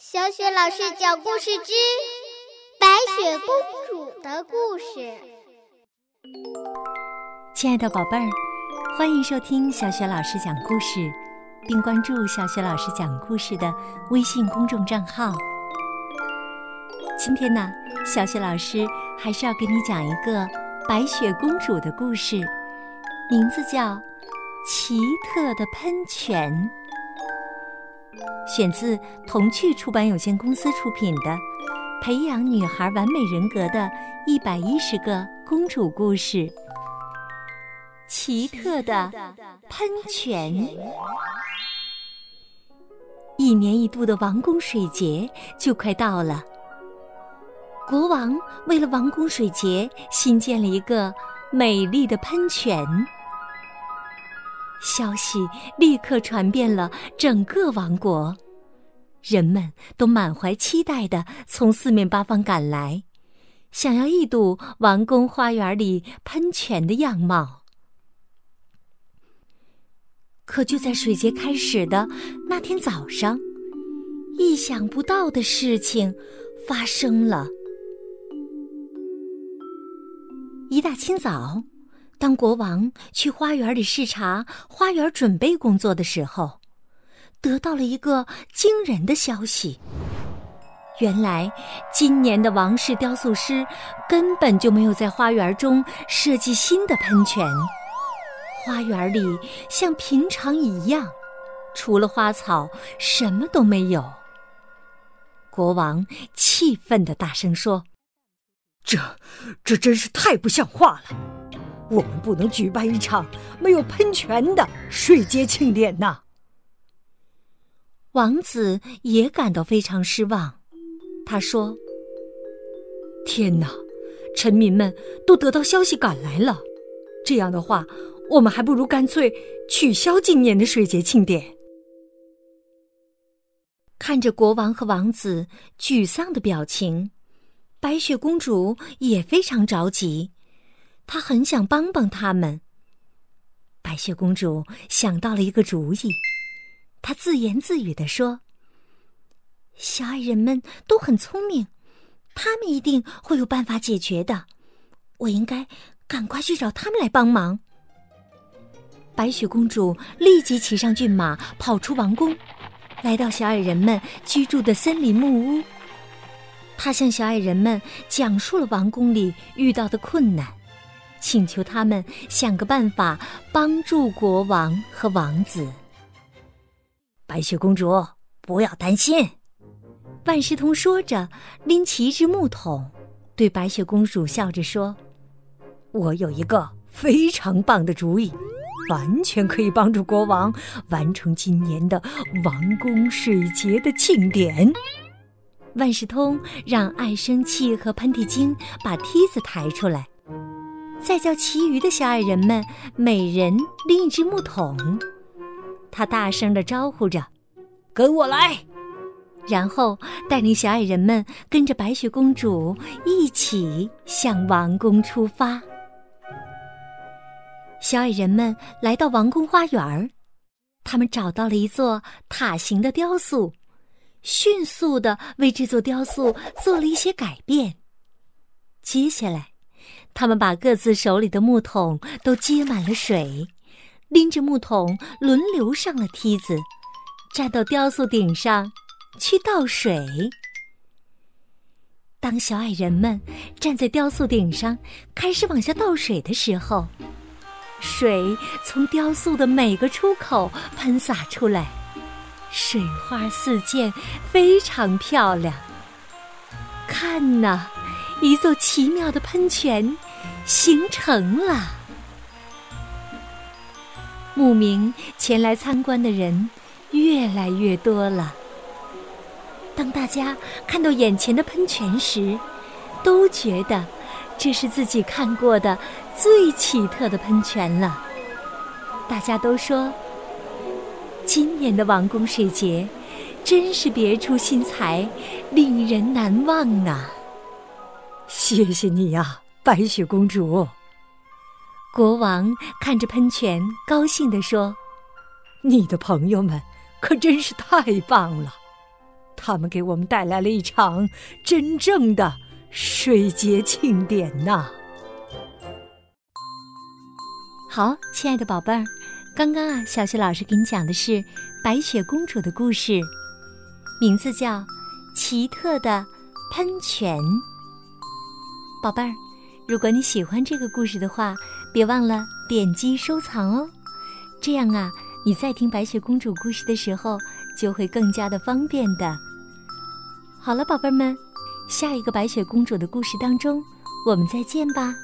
小雪老师讲故事之《白雪公主的故事》。亲爱的宝贝儿，欢迎收听小雪老师讲故事，并关注小雪老师讲故事的微信公众账号。今天呢，小雪老师还是要给你讲一个白雪公主的故事，名字叫《奇特的喷泉》。选自童趣出版有限公司出品的《培养女孩完美人格的一百一十个公主故事》。奇特的喷泉。一年一度的王宫水节就快到了，国王为了王宫水节新建了一个美丽的喷泉。消息立刻传遍了整个王国，人们都满怀期待的从四面八方赶来，想要一睹王宫花园里喷泉的样貌。可就在水节开始的那天早上，意想不到的事情发生了。一大清早。当国王去花园里视察花园准备工作的时候，得到了一个惊人的消息：原来今年的王室雕塑师根本就没有在花园中设计新的喷泉，花园里像平常一样，除了花草什么都没有。国王气愤的大声说：“这，这真是太不像话了！”我们不能举办一场没有喷泉的水节庆典呐！王子也感到非常失望。他说：“天哪，臣民们都得到消息赶来了。这样的话，我们还不如干脆取消今年的水节庆典。”看着国王和王子沮丧的表情，白雪公主也非常着急。她很想帮帮他们。白雪公主想到了一个主意，她自言自语地说：“小矮人们都很聪明，他们一定会有办法解决的。我应该赶快去找他们来帮忙。”白雪公主立即骑上骏马，跑出王宫，来到小矮人们居住的森林木屋。她向小矮人们讲述了王宫里遇到的困难。请求他们想个办法帮助国王和王子。白雪公主，不要担心。万事通说着，拎起一只木桶，对白雪公主笑着说：“我有一个非常棒的主意，完全可以帮助国王完成今年的王宫水节的庆典。”万事通让爱生气和喷嚏精把梯子抬出来。再叫其余的小矮人们每人拎一只木桶，他大声的招呼着：“跟我来！”然后带领小矮人们跟着白雪公主一起向王宫出发。小矮人们来到王宫花园，他们找到了一座塔形的雕塑，迅速的为这座雕塑做了一些改变。接下来。他们把各自手里的木桶都接满了水，拎着木桶轮流上了梯子，站到雕塑顶上去倒水。当小矮人们站在雕塑顶上开始往下倒水的时候，水从雕塑的每个出口喷洒出来，水花四溅，非常漂亮。看呐，一座奇妙的喷泉。形成了。慕名前来参观的人越来越多了。当大家看到眼前的喷泉时，都觉得这是自己看过的最奇特的喷泉了。大家都说，今年的王宫水节真是别出心裁，令人难忘啊！谢谢你呀。白雪公主，国王看着喷泉，高兴地说：“你的朋友们可真是太棒了！他们给我们带来了一场真正的水节庆典呐！好，亲爱的宝贝儿，刚刚啊，小雪老师给你讲的是白雪公主的故事，名字叫《奇特的喷泉》。宝贝儿，如果你喜欢这个故事的话，别忘了点击收藏哦，这样啊，你在听白雪公主故事的时候就会更加的方便的。好了，宝贝们，下一个白雪公主的故事当中，我们再见吧。